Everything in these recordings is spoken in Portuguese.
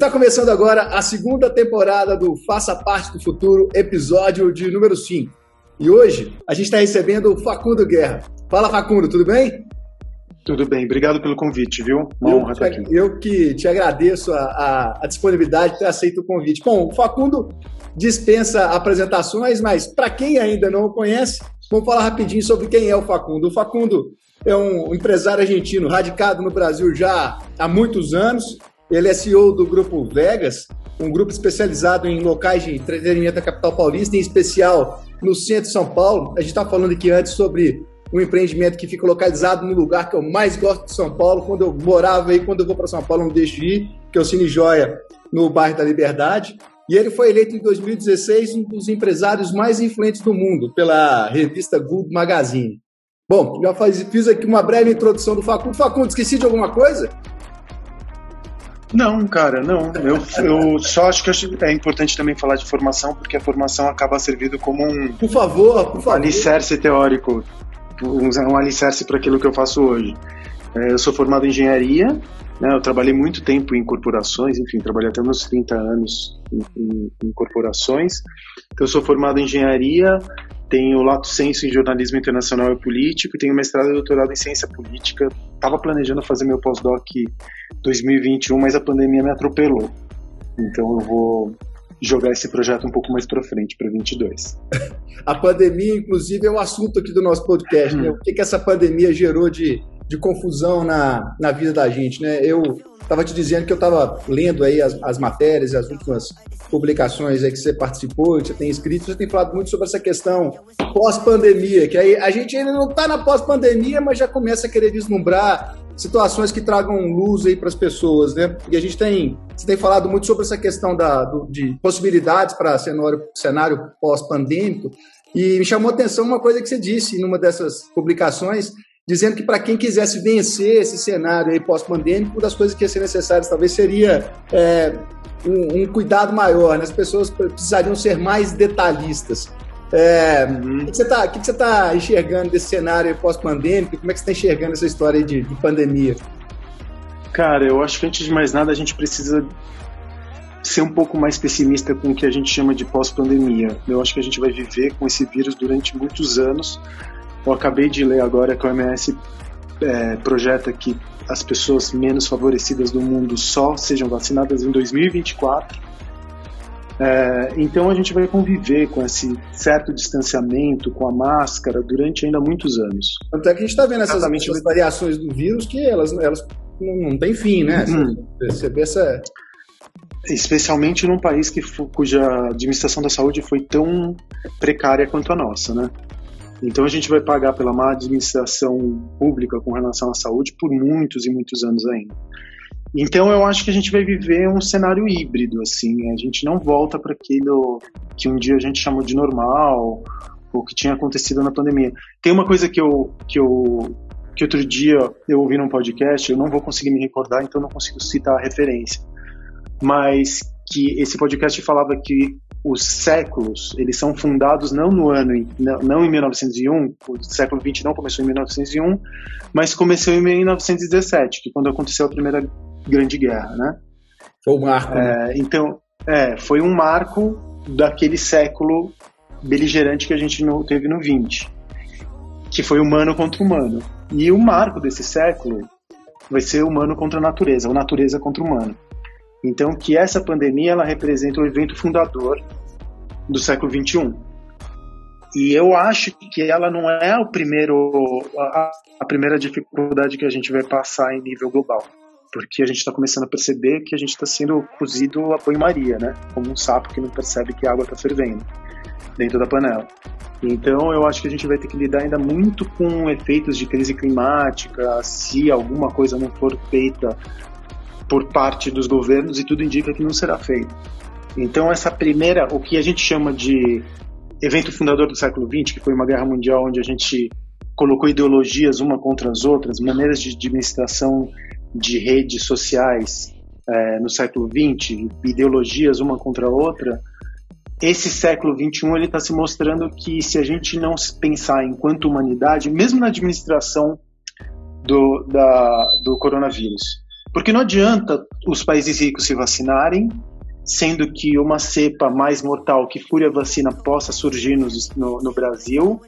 Está começando agora a segunda temporada do Faça Parte do Futuro, episódio de número 5. E hoje a gente está recebendo o Facundo Guerra. Fala, Facundo, tudo bem? Tudo bem, obrigado pelo convite, viu? Uma eu, honra estar aqui. Eu que te agradeço a, a, a disponibilidade de ter aceito o convite. Bom, o Facundo dispensa apresentações, mas para quem ainda não o conhece, vamos falar rapidinho sobre quem é o Facundo. O Facundo é um empresário argentino radicado no Brasil já há muitos anos, ele é CEO do Grupo Vegas, um grupo especializado em locais de entretenimento da capital paulista, em especial no centro de São Paulo. A gente estava falando aqui antes sobre um empreendimento que fica localizado no lugar que eu mais gosto de São Paulo. Quando eu morava aí, quando eu vou para São Paulo, não deixo de ir, que é o Cine Joia, no bairro da Liberdade. E ele foi eleito em 2016 um dos empresários mais influentes do mundo pela revista Good Magazine. Bom, já faz, fiz aqui uma breve introdução do Facundo. Facundo, esqueci de alguma coisa? Não, cara, não. Eu, eu só acho que é importante também falar de formação, porque a formação acaba servindo como um. Por favor, por favor. alicerce teórico, um, um alicerce para aquilo que eu faço hoje. É, eu sou formado em engenharia, né, eu trabalhei muito tempo em corporações, enfim, trabalhei até meus 30 anos em, em, em corporações. Então, eu sou formado em engenharia, tenho lato senso em jornalismo internacional e político, tenho mestrado e doutorado em ciência política. Estava planejando fazer meu pós-doc 2021, mas a pandemia me atropelou. Então eu vou jogar esse projeto um pouco mais para frente, para 22. a pandemia, inclusive, é o assunto aqui do nosso podcast. Né? O que, que essa pandemia gerou de, de confusão na, na vida da gente, né? Eu estava te dizendo que eu estava lendo aí as, as matérias, as últimas publicações aí que você participou, que você tem escrito, você tem falado muito sobre essa questão pós-pandemia, que aí a gente ainda não está na pós-pandemia, mas já começa a querer vislumbrar situações que tragam luz aí para as pessoas, né? E a gente tem, você tem falado muito sobre essa questão da, do, de possibilidades para cenário, cenário pós-pandêmico, e me chamou a atenção uma coisa que você disse numa dessas publicações, dizendo que para quem quisesse vencer esse cenário pós-pandêmico, uma das coisas que ia ser necessárias talvez seria é, um, um, cuidado maior, né? as pessoas precisariam ser mais detalhistas. É, uhum. O que você está tá enxergando desse cenário pós-pandêmico? Como é que você está enxergando essa história de, de pandemia? Cara, eu acho que antes de mais nada a gente precisa ser um pouco mais pessimista com o que a gente chama de pós-pandemia. Eu acho que a gente vai viver com esse vírus durante muitos anos eu acabei de ler agora que o OMS é, projeta que as pessoas menos favorecidas do mundo só sejam vacinadas em 2024. É, então a gente vai conviver com esse certo distanciamento, com a máscara, durante ainda muitos anos. Tanto é que a gente está vendo essas, essas, variações do vírus que elas, elas não, não têm fim, né? Hum. Vê essa... Especialmente num país que, cuja administração da saúde foi tão precária quanto a nossa, né? Então a gente vai pagar pela má administração pública com relação à saúde por muitos e muitos anos ainda. Então eu acho que a gente vai viver um cenário híbrido, assim, a gente não volta para aquilo que um dia a gente chamou de normal ou que tinha acontecido na pandemia. Tem uma coisa que eu que eu que outro dia eu ouvi num podcast, eu não vou conseguir me recordar, então não consigo citar a referência. Mas que esse podcast falava que os séculos, eles são fundados não no ano, não, não em 1901, o século 20 não começou em 1901, mas começou em 1917, que é quando aconteceu a Primeira Grande Guerra, né? Foi um marco. Né? É, então, é, foi um marco daquele século beligerante que a gente no, teve no 20, que foi humano contra humano. E o marco desse século vai ser humano contra a natureza, ou natureza contra humano. Então, que essa pandemia ela representa o evento fundador do século 21. E eu acho que ela não é o primeiro, a, a, primeira dificuldade que a gente vai passar em nível global. porque a gente está começando a perceber que a gente está sendo cozido a banho-maria, né? Como um sapo que não percebe que a água está fervendo dentro da panela. Então, eu acho que a gente vai ter que lidar ainda muito com efeitos de crise climática, se alguma coisa não for feita por parte dos governos, e tudo indica que não será feito. Então, essa primeira, o que a gente chama de evento fundador do século XX, que foi uma guerra mundial onde a gente colocou ideologias uma contra as outras, maneiras de administração de redes sociais é, no século XX, ideologias uma contra a outra, esse século XXI está se mostrando que se a gente não pensar enquanto humanidade, mesmo na administração do, da, do coronavírus, porque não adianta os países ricos se vacinarem, sendo que uma cepa mais mortal que fure a vacina possa surgir no, no, no Brasil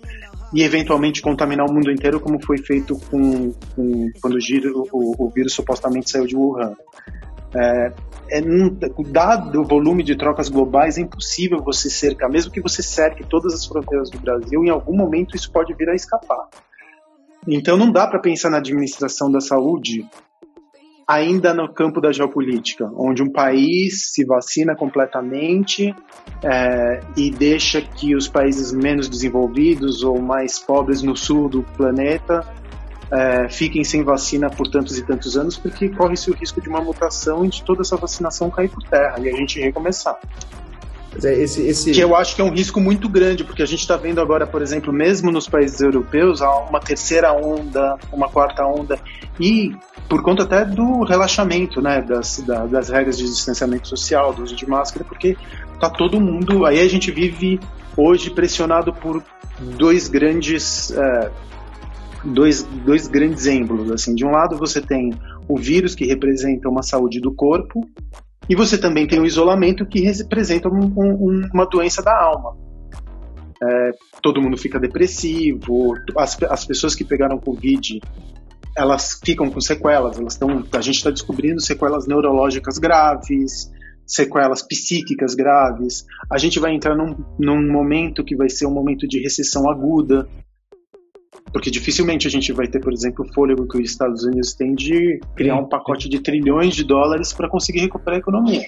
e eventualmente contaminar o mundo inteiro, como foi feito com, com quando o, o, o, vírus supostamente saiu de Wuhan. É, é, dado o volume de trocas globais, é impossível você cercar, mesmo que você cerque todas as fronteiras do Brasil, em algum momento isso pode vir a escapar. Então não dá para pensar na administração da saúde ainda no campo da geopolítica, onde um país se vacina completamente é, e deixa que os países menos desenvolvidos ou mais pobres no sul do planeta é, fiquem sem vacina por tantos e tantos anos, porque corre-se o risco de uma mutação e de toda essa vacinação cair por terra e a gente recomeçar. Esse, esse... Que eu acho que é um risco muito grande, porque a gente está vendo agora, por exemplo, mesmo nos países europeus, uma terceira onda, uma quarta onda, e por conta até do relaxamento né, das, da, das regras de distanciamento social, do uso de máscara, porque tá todo mundo. Aí a gente vive hoje pressionado por dois grandes. É, dois, dois grandes êmbolos. Assim. De um lado, você tem o vírus, que representa uma saúde do corpo, e você também tem o isolamento, que representa um, um, uma doença da alma. É, todo mundo fica depressivo, as, as pessoas que pegaram Covid elas ficam com sequelas, elas estão, a gente está descobrindo sequelas neurológicas graves, sequelas psíquicas graves. A gente vai entrar num, num momento que vai ser um momento de recessão aguda, porque dificilmente a gente vai ter, por exemplo, o fôlego que os Estados Unidos têm de criar um pacote de trilhões de dólares para conseguir recuperar a economia.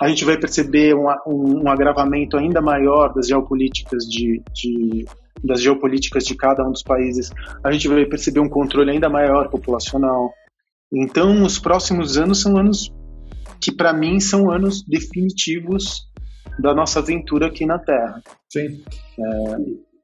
A gente vai perceber um, um, um agravamento ainda maior das geopolíticas de, de, das geopolíticas de cada um dos países. A gente vai perceber um controle ainda maior populacional. Então, os próximos anos são anos que, para mim, são anos definitivos da nossa aventura aqui na Terra. Sim. É,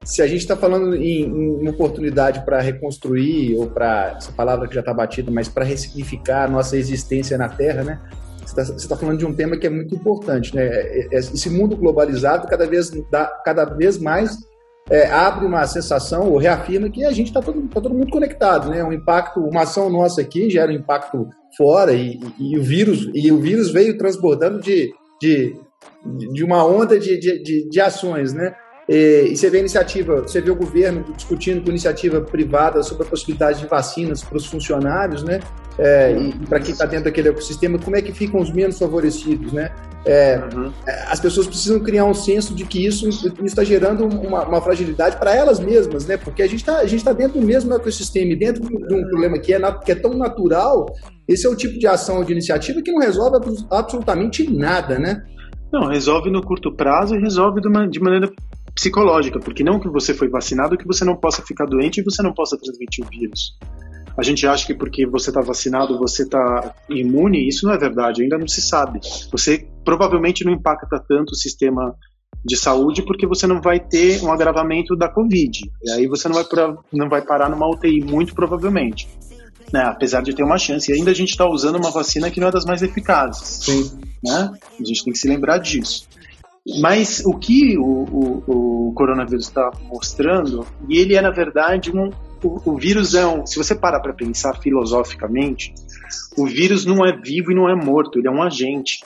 se a gente está falando em, em, oportunidade para reconstruir, ou para, essa palavra que já está batida, mas para ressignificar a nossa existência na Terra, né? Você está tá falando de um tema que é muito importante, né? É, é, esse mundo globalizado cada vez, dá, cada vez mais é, abre uma sensação ou reafirma que a gente está todo, tá todo mundo conectado, né? Um impacto, uma ação nossa aqui gera um impacto fora e, e, e o vírus e o vírus veio transbordando de, de, de uma onda de, de, de ações, né? E, e você vê iniciativa, você vê o governo discutindo com iniciativa privada sobre a possibilidade de vacinas para os funcionários, né? É, e para quem está dentro daquele ecossistema, como é que ficam os menos favorecidos, né? É, uhum. As pessoas precisam criar um senso de que isso está gerando uma, uma fragilidade para elas mesmas, né? Porque a gente está tá dentro do mesmo ecossistema e dentro de um problema que é, que é tão natural, esse é o tipo de ação de iniciativa que não resolve absolutamente nada, né? Não, resolve no curto prazo e resolve de, uma, de maneira psicológica, porque não que você foi vacinado que você não possa ficar doente e você não possa transmitir o vírus. A gente acha que porque você está vacinado você está imune, isso não é verdade, ainda não se sabe. Você provavelmente não impacta tanto o sistema de saúde porque você não vai ter um agravamento da Covid. E aí você não vai, não vai parar numa UTI, muito provavelmente. Né? Apesar de ter uma chance. E ainda a gente está usando uma vacina que não é das mais eficazes. Sim. Né? A gente tem que se lembrar disso. Mas o que o, o, o coronavírus está mostrando, e ele é na verdade um. O, o vírus é um. Se você parar para pensar filosoficamente, o vírus não é vivo e não é morto, ele é um agente.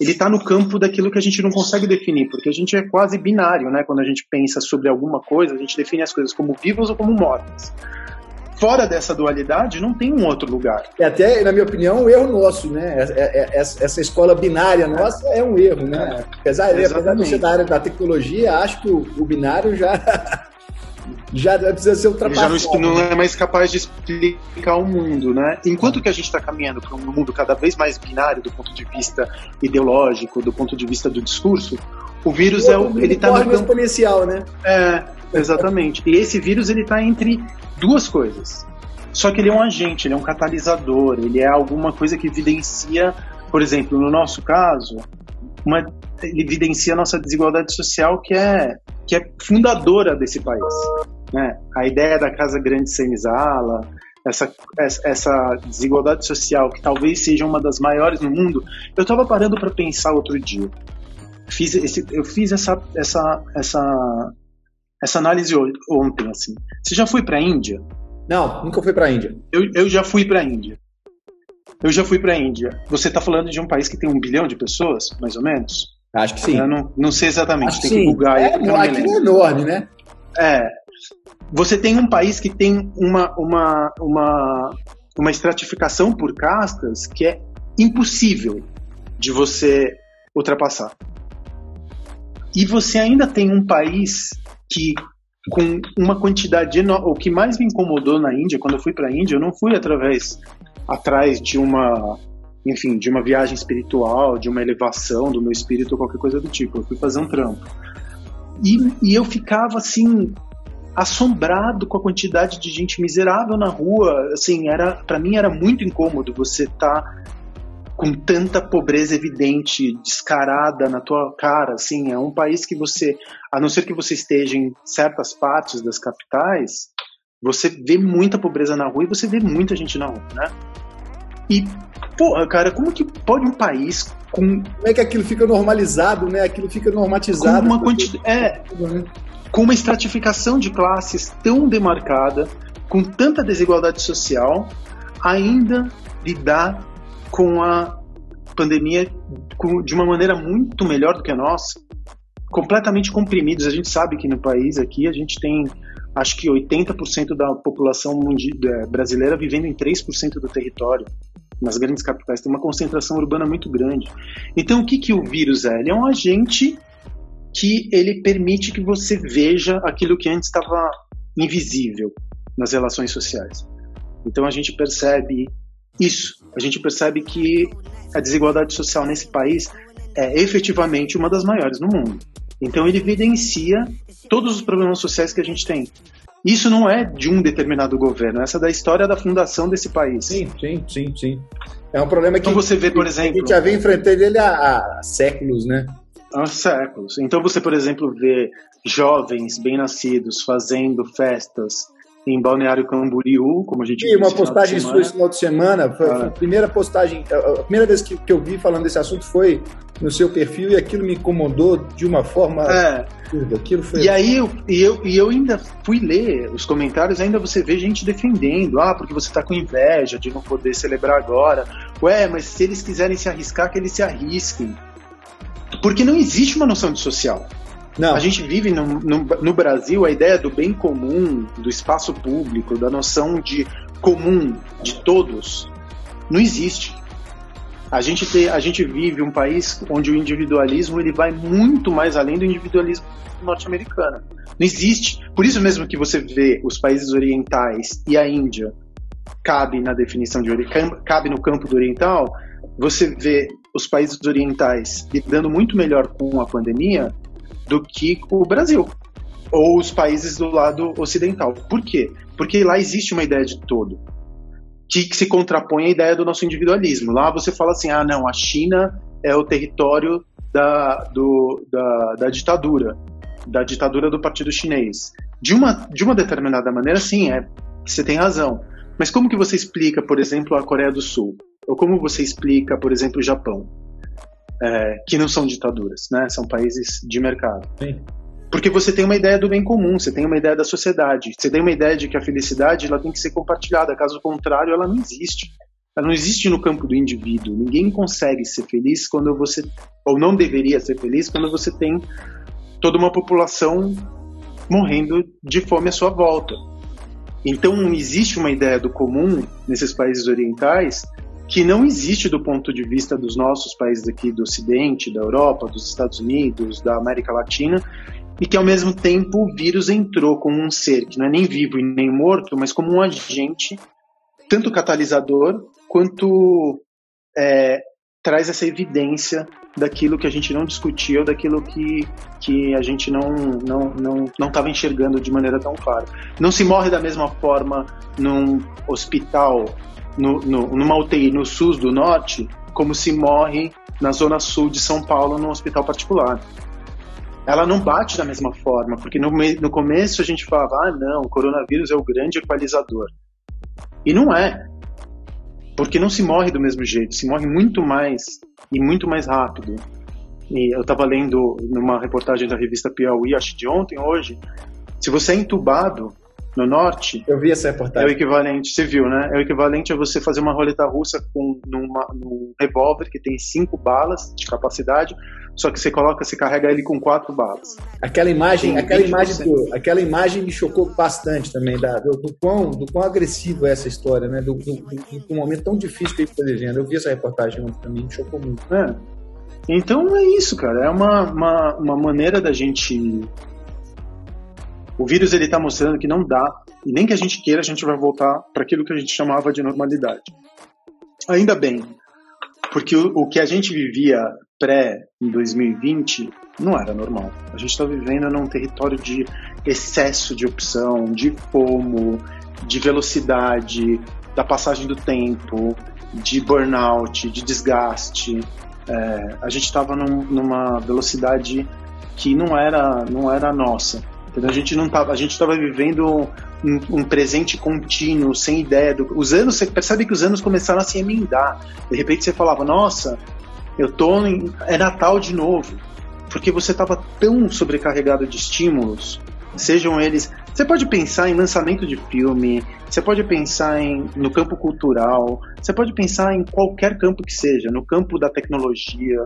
Ele está no campo daquilo que a gente não consegue definir, porque a gente é quase binário, né? Quando a gente pensa sobre alguma coisa, a gente define as coisas como vivas ou como mortas fora dessa dualidade, não tem um outro lugar. É até, na minha opinião, um erro nosso, né? É, é, é, essa escola binária nossa é um erro, né? Apesar, apesar de ser da área da tecnologia, acho que o, binário já. já precisa ser ultrapassado. Ele já não, não, é mais capaz de explicar o mundo, né? Enquanto que a gente está caminhando para um mundo cada vez mais binário do ponto de vista ideológico, do ponto de vista do discurso, o vírus é o, ele está no exponencial, né? É, exatamente. E esse vírus ele está entre duas coisas. Só que ele é um agente, ele é um catalisador, ele é alguma coisa que evidencia, por exemplo, no nosso caso, uma, ele evidencia a nossa desigualdade social que é, que é fundadora desse país. Né? A ideia da casa grande senzala, essa, essa desigualdade social que talvez seja uma das maiores no mundo. Eu estava parando para pensar outro dia. Fiz esse, eu fiz essa, essa, essa, essa análise ontem. Assim. Você já foi para a Índia? Não, nunca fui para a Índia. Eu, eu já fui para a Índia. Eu já fui para a Índia. Você está falando de um país que tem um bilhão de pessoas, mais ou menos? Acho que sim. Eu não, não sei exatamente, Acho tem que bugar. É, aqui é enorme, né? É. Você tem um país que tem uma, uma, uma, uma estratificação por castas que é impossível de você ultrapassar. E você ainda tem um país que com uma quantidade enorme. O que mais me incomodou na Índia, quando eu fui para a Índia, eu não fui através atrás de uma, enfim, de uma viagem espiritual, de uma elevação do meu espírito ou qualquer coisa do tipo. Eu fui fazer um trampo. E, e eu ficava assim assombrado com a quantidade de gente miserável na rua. Assim, era para mim era muito incômodo você estar tá com tanta pobreza evidente, descarada na tua cara, assim, é um país que você, a não ser que você esteja em certas partes das capitais, você vê muita pobreza na rua e você vê muita gente na rua, né? E, porra, cara, como que pode um país com. Como é que aquilo fica normalizado, né? Aquilo fica normatizado. Com uma quantidade. É. Com uma estratificação de classes tão demarcada, com tanta desigualdade social, ainda lidar com a pandemia de uma maneira muito melhor do que a nossa, completamente comprimidos. A gente sabe que no país aqui a gente tem acho que 80% da população é, brasileira vivendo em 3% do território. Nas grandes capitais tem uma concentração urbana muito grande. Então, o que, que o vírus é? Ele é um agente que ele permite que você veja aquilo que antes estava invisível nas relações sociais. Então, a gente percebe isso. A gente percebe que a desigualdade social nesse país é efetivamente uma das maiores no mundo. Então, ele evidencia todos os problemas sociais que a gente tem. Isso não é de um determinado governo, essa é da história da fundação desse país. Sim, sim, sim, sim. É um problema então que você vê, por exemplo, a gente já vem enfrentando ele há, há séculos, né? Há séculos. Então você, por exemplo, vê jovens bem-nascidos fazendo festas em Balneário Camboriú, como a gente viu. uma postagem sua esse final de semana, foi, ah. a primeira postagem, a primeira vez que, que eu vi falando desse assunto foi no seu perfil e aquilo me incomodou de uma forma é. Aquilo foi... E aí eu, e eu, e eu ainda fui ler os comentários, ainda você vê gente defendendo, ah, porque você tá com inveja de não poder celebrar agora. Ué, mas se eles quiserem se arriscar, que eles se arrisquem. Porque não existe uma noção de social. Não. A gente vive no, no, no, Brasil a ideia do bem comum, do espaço público, da noção de comum de todos, não existe. A gente, te, a gente vive um país onde o individualismo ele vai muito mais além do individualismo norte-americano. Não existe. Por isso mesmo que você vê os países orientais e a Índia cabe na definição de cabe no campo do oriental. Você vê os países orientais lidando muito melhor com a pandemia do que o Brasil ou os países do lado ocidental. Por quê? Porque lá existe uma ideia de todo que, se contrapõe à ideia do nosso individualismo. Lá você fala assim, ah, não, a China é o território da, do, da, da ditadura, da ditadura do Partido Chinês. De uma, de uma determinada maneira, sim, é, você tem razão. Mas como que você explica, por exemplo, a Coreia do Sul? Ou como você explica, por exemplo, o Japão? É, que não são ditaduras, né? São países de mercado. Sim. Porque você tem uma ideia do bem comum, você tem uma ideia da sociedade, você tem uma ideia de que a felicidade ela tem que ser compartilhada, caso contrário, ela não existe. Ela não existe no campo do indivíduo. Ninguém consegue ser feliz quando você, ou não deveria ser feliz quando você tem toda uma população morrendo de fome à sua volta. Então, não existe uma ideia do comum nesses países orientais que não existe do ponto de vista dos nossos países aqui do Ocidente, da Europa, dos Estados Unidos, da América Latina, e que ao mesmo tempo o vírus entrou como um ser que não é nem vivo e nem morto, mas como um agente, tanto catalisador quanto é, traz essa evidência daquilo que a gente não discutia daquilo que, que a gente não não não não estava enxergando de maneira tão clara. Não se morre da mesma forma num hospital, no, no, numa UTI no SUS do Norte, como se morre na zona sul de São Paulo num hospital particular. Ela não bate da mesma forma, porque no, no começo a gente falava, ah não, o coronavírus é o grande equalizador. E não é. Porque não se morre do mesmo jeito, se morre muito mais e muito mais rápido. E eu estava lendo numa reportagem da revista Piauí, acho de ontem, hoje, se você é entubado no norte. Eu vi essa reportagem. É o equivalente, você viu, né? É o equivalente a você fazer uma roleta russa com numa, num revólver que tem cinco balas de capacidade, só que você coloca, você carrega ele com quatro balas. Aquela imagem, aquela imagem, do, aquela imagem me chocou bastante também da, do, do, quão, do quão agressivo é essa história, né? Do, do, do, momento tão difícil que ele está vivendo. Eu vi essa reportagem ontem também, me chocou muito. É. Então é isso, cara. É uma, uma, uma maneira da gente o vírus ele está mostrando que não dá, e nem que a gente queira, a gente vai voltar para aquilo que a gente chamava de normalidade. Ainda bem, porque o, o que a gente vivia pré-2020 não era normal. A gente está vivendo num território de excesso de opção, de fomo, de velocidade, da passagem do tempo, de burnout, de desgaste. É, a gente estava num, numa velocidade que não era, não era nossa. A gente não tava, a gente estava vivendo um, um, presente contínuo, sem ideia. Do, os anos, você percebe que os anos começaram a se emendar. De repente você falava, nossa, eu tô em, é Natal de novo, porque você estava tão sobrecarregado de estímulos, sejam eles. Você pode pensar em lançamento de filme, você pode pensar em, no campo cultural, você pode pensar em qualquer campo que seja, no campo da tecnologia,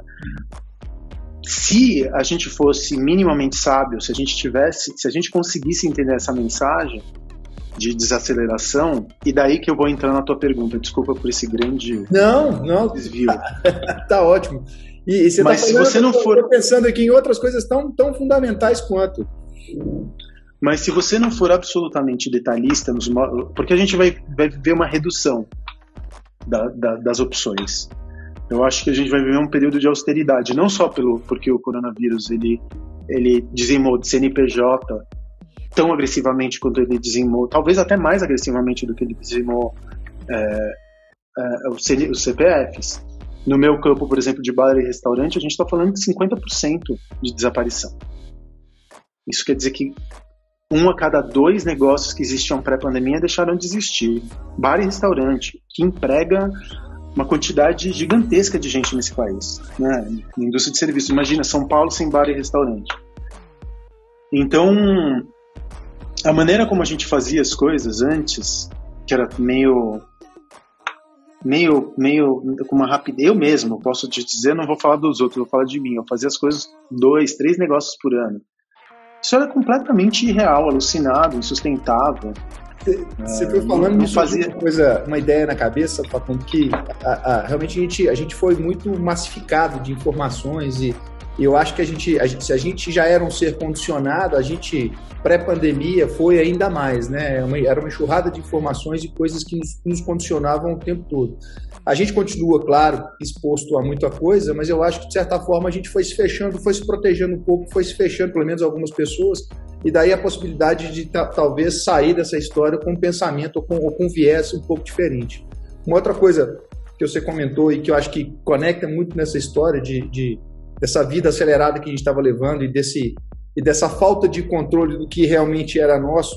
se a gente fosse minimamente sábio, se a gente tivesse, se a gente conseguisse entender essa mensagem de desaceleração, e daí que eu vou entrar na tua pergunta. Desculpa por esse grande não, não, desvio. Tá, tá ótimo. E, e você tá Mas tá falando, se você não for pensando aqui em outras coisas tão, tão fundamentais quanto. Mas se você não for absolutamente detalhista, nos, porque a gente vai, vai ver uma redução da, da, das opções. Eu acho que a gente vai viver um período de austeridade, não só pelo porque o coronavírus ele ele dizimou de CNPJ tão agressivamente quanto ele dizimou, talvez até mais agressivamente do que ele dizimou é, é, os CPFs. No meu campo, por exemplo, de bar e restaurante, a gente está falando de 50% de desaparição. Isso quer dizer que um a cada dois negócios que existiam pré-pandemia deixaram de existir. Bar e restaurante, que emprega uma quantidade gigantesca de gente nesse país, né? Indústria de serviços. Imagina São Paulo sem bar e restaurante. Então, a maneira como a gente fazia as coisas antes, que era meio meio meio com uma rapidez eu mesmo posso te dizer não vou falar dos outros vou falar de mim eu fazia as coisas dois três negócios por ano isso era completamente irreal alucinado insustentável você foi falando, me fazia uma coisa, uma ideia na cabeça, Facundo, que a, a, realmente a gente, a gente foi muito massificado de informações e, eu acho que a gente, a gente, se a gente já era um ser condicionado, a gente, pré-pandemia, foi ainda mais, né? Era uma, era uma enxurrada de informações e coisas que nos, nos condicionavam o tempo todo. A gente continua, claro, exposto a muita coisa, mas eu acho que, de certa forma, a gente foi se fechando, foi se protegendo um pouco, foi se fechando, pelo menos algumas pessoas, e daí a possibilidade de talvez sair dessa história com um pensamento ou com, ou com um viés um pouco diferente. Uma outra coisa que você comentou e que eu acho que conecta muito nessa história de, de dessa vida acelerada que a gente estava levando e desse e dessa falta de controle do que realmente era nosso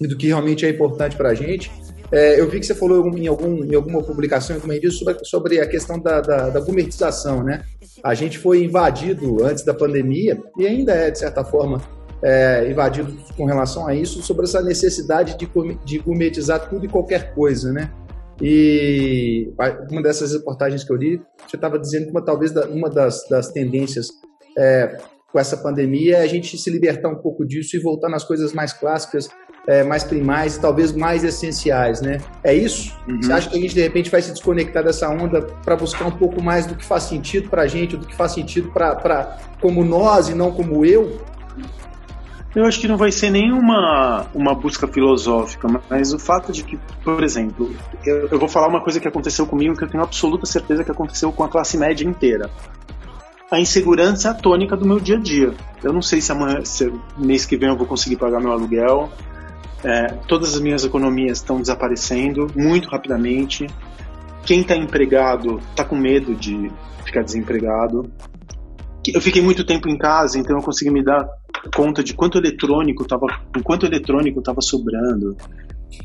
e do que realmente é importante para a gente. É, eu vi que você falou em, algum, em alguma publicação, em alguma revista, sobre, sobre a questão da, da, da gourmetização, né? A gente foi invadido antes da pandemia e ainda é, de certa forma, é, invadido com relação a isso, sobre essa necessidade de, de gourmetizar tudo e qualquer coisa, né? E uma dessas reportagens que eu li, você estava dizendo que uma, talvez uma das, das tendências é, com essa pandemia é a gente se libertar um pouco disso e voltar nas coisas mais clássicas, é, mais primais e talvez mais essenciais, né? É isso? Uhum. Você acha que a gente de repente vai se desconectar dessa onda para buscar um pouco mais do que faz sentido para a gente, do que faz sentido para como nós e não como eu? Eu acho que não vai ser nenhuma uma busca filosófica, mas o fato de que, por exemplo, eu, eu, vou falar uma coisa que aconteceu comigo que eu tenho absoluta certeza que aconteceu com a classe média inteira. A insegurança é a tônica do meu dia a dia. Eu não sei se amanhã, se mês que vem eu vou conseguir pagar meu aluguel. É, todas as minhas economias estão desaparecendo muito rapidamente. Quem está empregado está com medo de ficar desempregado. Eu fiquei muito tempo em casa, então eu consegui me dar conta de quanto eletrônico estava, quanto eletrônico estava sobrando,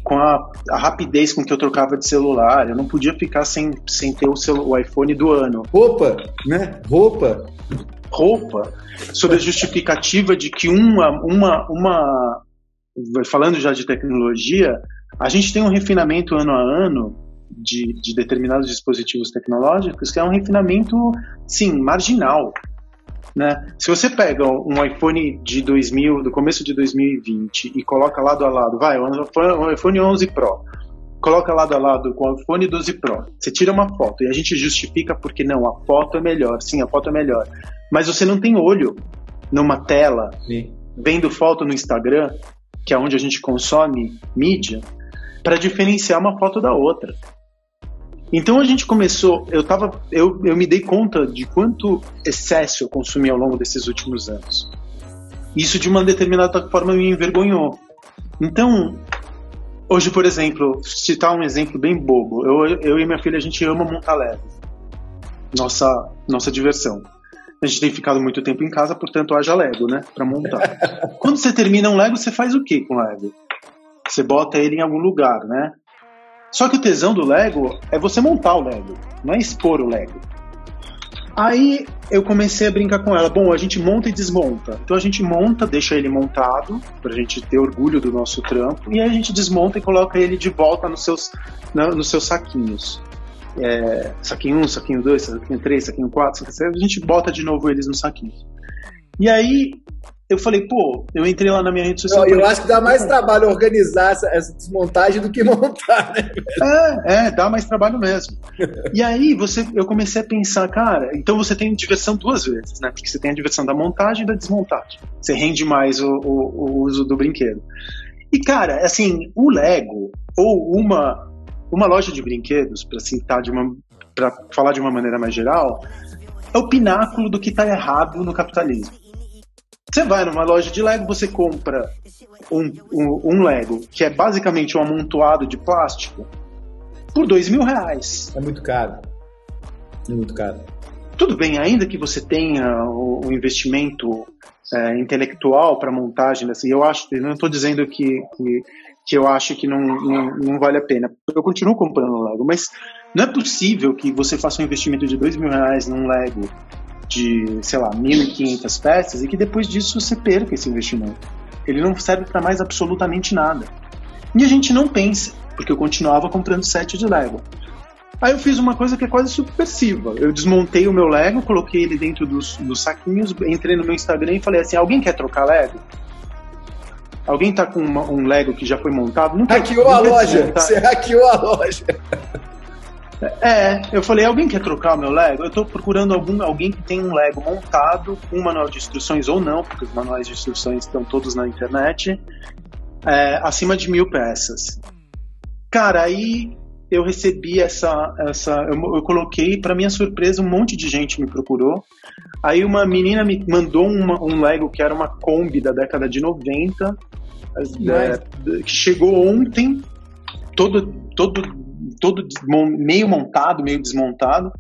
com a, a, rapidez com que eu trocava de celular, eu não podia ficar sem, sem ter o, seu, o iPhone do ano. Roupa, né? Roupa. Roupa. Sobre a justificativa de que uma, uma, uma, falando já de tecnologia, a gente tem um refinamento ano a ano de, de determinados dispositivos tecnológicos que é um refinamento, sim, marginal. Né? Se você pega um iPhone de 2000, do começo de 2020 e coloca lado a lado, vai, um iPhone 11 Pro, coloca lado a lado com o iPhone 12 Pro, você tira uma foto e a gente justifica porque não, a foto é melhor, sim, a foto é melhor, mas você não tem olho numa tela sim. vendo foto no Instagram, que é onde a gente consome mídia, para diferenciar uma foto da outra. Então a gente começou, eu tava, eu, eu me dei conta de quanto excesso eu consumi ao longo desses últimos anos. Isso de uma determinada forma me envergonhou. Então, hoje, por exemplo, citar um exemplo bem bobo, eu, eu e minha filha a gente ama montar Lego. Nossa, nossa diversão. A gente tem ficado muito tempo em casa, portanto haja Lego, né, para montar. Quando você termina um Lego, você faz o que com o Lego? Você bota ele em algum lugar, né? Só que o tesão do Lego é você montar o Lego, não é expor o Lego. Aí eu comecei a brincar com ela. Bom, a gente monta e desmonta. Então a gente monta, deixa ele montado, pra gente ter orgulho do nosso trampo, e aí a gente desmonta e coloca ele de volta nos seus, nos seus saquinhos. É, saquinho 1, um, saquinho 2, saquinho 3, saquinho 4, a gente bota de novo eles nos saquinhos. E aí eu falei, pô, eu entrei lá na minha rede social. Eu, eu acho que dá mais trabalho organizar essa, essa, desmontagem do que montar, né? É, é, dá mais trabalho mesmo. e aí você, eu comecei a pensar, cara, então você tem diversão duas vezes, né? Porque você tem a diversão da montagem e da desmontagem. Você rende mais o, o, o uso do brinquedo. E, cara, assim, o Lego, ou uma, uma loja de brinquedos, para citar de uma. para falar de uma maneira mais geral, é o pináculo do que está errado no capitalismo você vai numa loja de Lego, você compra um, um, um Lego que é basicamente um amontoado de plástico por dois mil reais. É muito caro. É muito caro. Tudo bem, ainda que você tenha o, o investimento é, intelectual para montagem, assim, eu acho, eu não estou dizendo que, que, que, eu acho que não, não, não, vale a pena. Eu continuo comprando Lego, mas não é possível que você faça um investimento de dois mil reais num Lego de, sei lá, 1.500 peças e que depois disso você perca esse investimento. Ele não serve para mais absolutamente nada. E a gente não pensa, porque eu continuava comprando set de Lego. Aí eu fiz uma coisa que é quase subversiva. Eu desmontei o meu Lego, coloquei ele dentro dos, dos saquinhos, entrei no meu Instagram e falei assim: alguém quer trocar Lego? Alguém tá com uma, um Lego que já foi montado? Não hackeou a loja! Você hackeou a loja! É, eu falei, alguém quer trocar o meu Lego? Eu estou procurando algum, alguém que tem um Lego montado, com um manual de instruções ou não, porque os manuais de instruções estão todos na internet, é, acima de mil peças. Cara, aí eu recebi essa. essa eu, eu coloquei, para minha surpresa, um monte de gente me procurou. Aí uma menina me mandou uma, um Lego que era uma Kombi da década de 90, é, que chegou ontem, todo, todo todo meio montado, meio desmontado.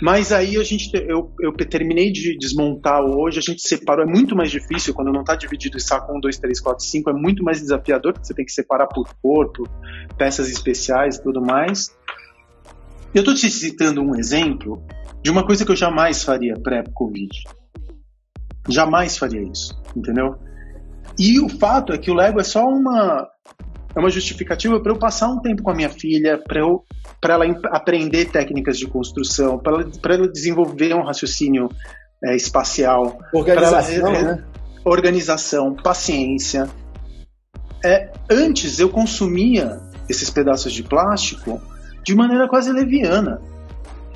Mas aí a gente, eu, eu terminei de desmontar hoje, a gente separou, é muito mais difícil quando não está dividido em saco 1, 2, 3, 4, 5, é muito mais desafiador, porque você tem que separar por corpo, peças especiais e tudo mais. Eu estou te citando um exemplo de uma coisa que eu jamais faria pré-Covid. Jamais faria isso, entendeu? E o fato é que o Lego é só uma é uma justificativa para eu passar um tempo com a minha filha, para eu para ela aprender técnicas de construção, para ela, ela desenvolver um raciocínio é, espacial, organização, ela, né? organização, paciência. É, antes eu consumia esses pedaços de plástico de maneira quase leviana.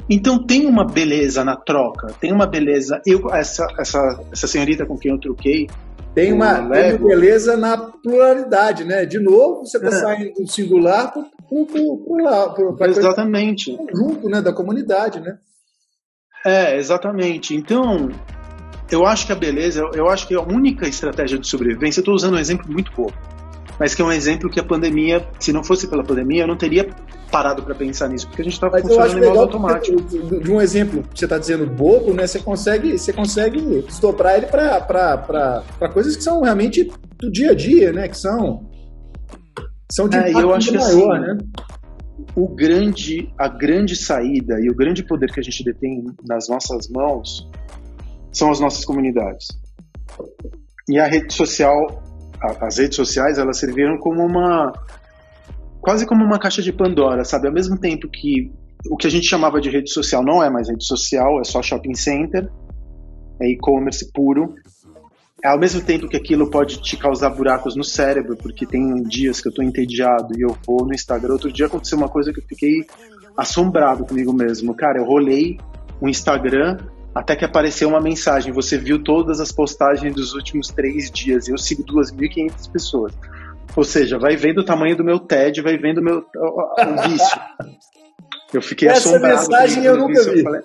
Então tem uma beleza na troca, tem uma beleza. Eu essa essa essa senhorita com quem eu troquei, Tem uma, tem uma beleza na pluralidade, né? De novo, você está é. saindo do singular para Exatamente. junto né? da comunidade, né? É, exatamente. Então, eu acho que a beleza, eu acho que a única estratégia de sobrevivência, eu estou usando um exemplo muito pouco, mas que é um exemplo que a pandemia, se não fosse pela pandemia, eu não teria parado para pensar nisso, porque a gente estava funcionando em modo automático. De um exemplo que você está dizendo bobo, né? Você consegue, você consegue desdobrar ele para coisas que são realmente do dia a dia, né? Que são são de é, eu acho maior, assim, né? O grande, a grande saída e o grande poder que a gente detém nas nossas mãos são as nossas comunidades. E a rede social, as redes sociais, elas serviram como uma quase como uma caixa de Pandora, sabe? Ao mesmo tempo que o que a gente chamava de rede social não é mais rede social, é só shopping center, é e-commerce puro. Ao mesmo tempo que aquilo pode te causar buracos no cérebro, porque tem dias que eu tô entediado e eu vou no Instagram. Outro dia aconteceu uma coisa que eu fiquei assombrado comigo mesmo. Cara, eu rolei o Instagram até que apareceu uma mensagem. Você viu todas as postagens dos últimos três dias. Eu sigo 2.500 pessoas. Ou seja, vai vendo o tamanho do meu TED, vai vendo o meu o vício. Eu fiquei Essa assombrado. Essa mensagem eu nunca vi. Eu, falei,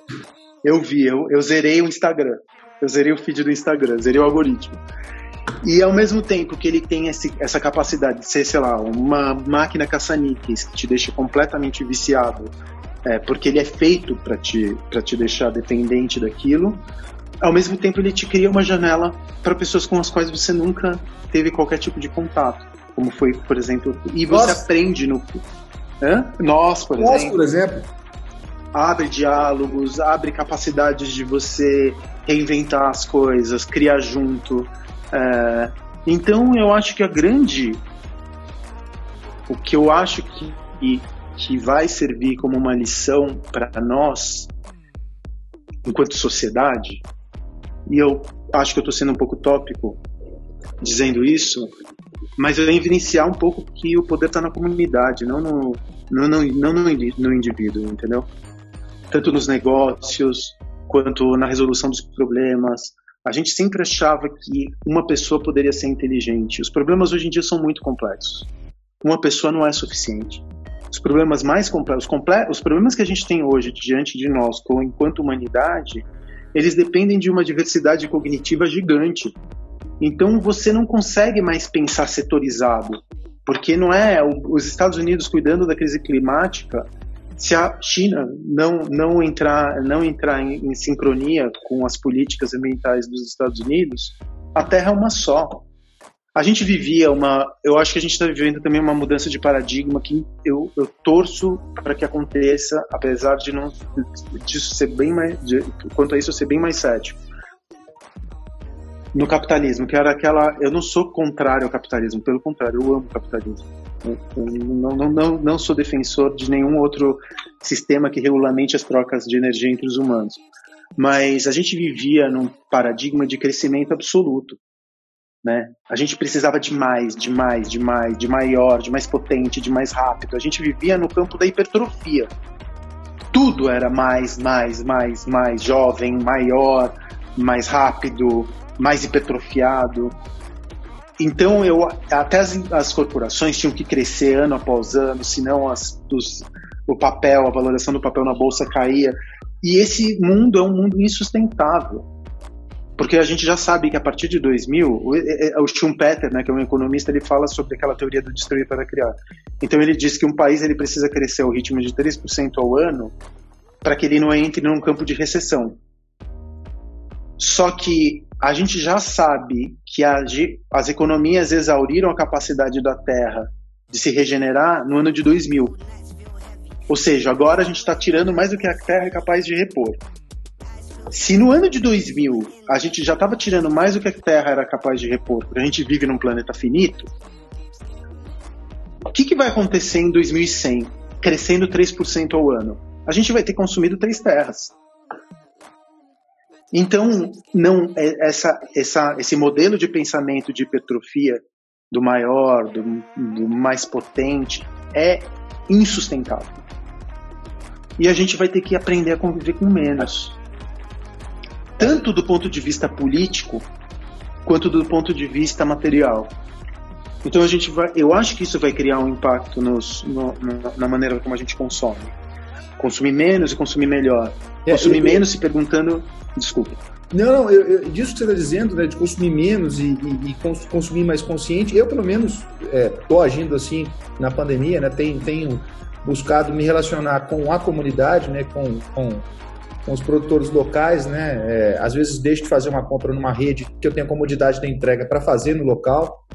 eu vi, eu, eu zerei o Instagram. Eu zerei o feed do Instagram, zerei o algoritmo. E ao mesmo tempo que ele tem esse, essa capacidade de ser, sei lá, uma máquina caça-níqueis que te deixa completamente viciado, é, porque ele é feito para te, te deixar dependente daquilo, ao mesmo tempo ele te cria uma janela para pessoas com as quais você nunca teve qualquer tipo de contato como foi, por exemplo, e você Nós. aprende no. Hã? Nós, por Nós, exemplo. por exemplo. Abre diálogos, abre capacidades de você reinventar as coisas, criar junto. É, então eu acho que a grande. O que eu acho que, que vai servir como uma lição para nós, enquanto sociedade, e eu acho que eu estou sendo um pouco tópico dizendo isso, mas eu evidenciar um pouco que o poder está na comunidade, não no, não, não, não no, indivíduo, entendeu? Tanto nos negócios, quanto na resolução dos problemas. A gente sempre achava que uma pessoa poderia ser inteligente. Os problemas hoje em dia são muito complexos. Uma pessoa não é suficiente. Os problemas mais complexos, os problemas que a gente tem hoje diante de nós, enquanto humanidade, eles dependem de uma diversidade cognitiva gigante. Então você não consegue mais pensar setorizado, porque não é os Estados Unidos cuidando da crise climática. Se a China não, não entrar, não entrar em, em sincronia com as políticas ambientais dos Estados Unidos, a Terra é uma só. A gente vivia uma. Eu acho que a gente está vivendo também uma mudança de paradigma que eu, eu torço para que aconteça, apesar de não disso ser bem mais. De, quanto a isso, eu ser bem mais cético no capitalismo, que era aquela. Eu não sou contrário ao capitalismo, pelo contrário, eu amo o capitalismo. Não, não, não, não sou defensor de nenhum outro sistema que regulamente as trocas de energia entre os humanos. Mas a gente vivia num paradigma de crescimento absoluto. Né? A gente precisava de mais, de mais, de mais, de maior, de mais potente, de mais rápido. A gente vivia no campo da hipertrofia. Tudo era mais, mais, mais, mais jovem, maior, mais rápido, mais hipertrofiado. Então, eu, até as, as corporações tinham que crescer ano após ano, senão as, os, o papel, a valoração do papel na bolsa caía. E esse mundo é um mundo insustentável. Porque a gente já sabe que a partir de 2000, o, o Schumpeter, né, que é um economista, ele fala sobre aquela teoria do destruir para criar. Então ele diz que um país ele precisa crescer ao ritmo de 3% ao ano para que ele não entre num campo de recessão. Só que a gente já sabe que a, as economias exauriram a capacidade da Terra de se regenerar no ano de 2000. Ou seja, agora a gente está tirando mais do que a Terra é capaz de repor. Se no ano de 2000 a gente já estava tirando mais do que a Terra era capaz de repor, porque a gente vive num planeta finito, o que, que vai acontecer em 2100, crescendo 3% ao ano? A gente vai ter consumido três terras. Então, não é, essa, essa, esse modelo de pensamento de hipertrofia do maior, do, do mais potente, é insustentável. E a gente vai ter que aprender a conviver com menos. Tanto do ponto de vista político, quanto do ponto de vista material. Então a gente vai, eu acho que isso vai criar um impacto nos, no, na maneira como a gente consome. Consumir menos e consumir melhor. É, consumir eu, menos se perguntando, desculpa. Não, não, eu, eu, disso que você está dizendo, né, de consumir menos e, e, e, consumir mais consciente, eu pelo menos estou é, agindo assim na pandemia, né, tenho, tenho buscado me relacionar com a comunidade, né, com, com, com os produtores locais, né, é, às vezes deixo de fazer uma compra numa rede que eu tenho a comodidade da entrega para fazer no local,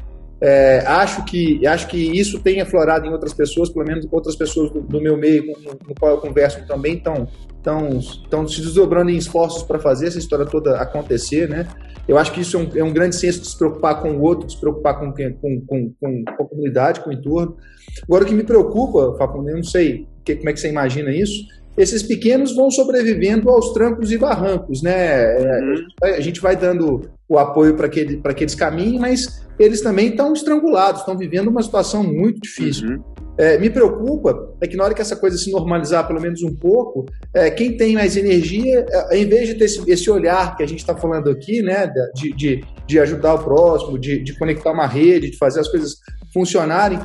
é, acho, que, acho que isso tem aflorado em outras pessoas, pelo menos outras pessoas do, do meu meio com, no qual eu converso também estão estão se desdobrando em esforços para fazer essa história toda acontecer, né? Eu acho que isso é um, é um, grande senso de se preocupar com o outro, de se preocupar com, com, com, com, a comunidade, com o entorno. Agora, o que me preocupa, Facundo, eu não sei que, como é que você imagina isso, esses pequenos vão sobrevivendo aos trancos e barrancos, né? Uhum. A gente vai dando o apoio para aquele, aqueles caminhos, mas eles também estão estrangulados, estão vivendo uma situação muito difícil. Uhum. É, me preocupa é que na hora que essa coisa se normalizar pelo menos um pouco, é, quem tem mais energia, é, em vez de ter esse, esse olhar que a gente está falando aqui, né, de, de, de ajudar o próximo, de, de conectar uma rede, de fazer as coisas funcionarem,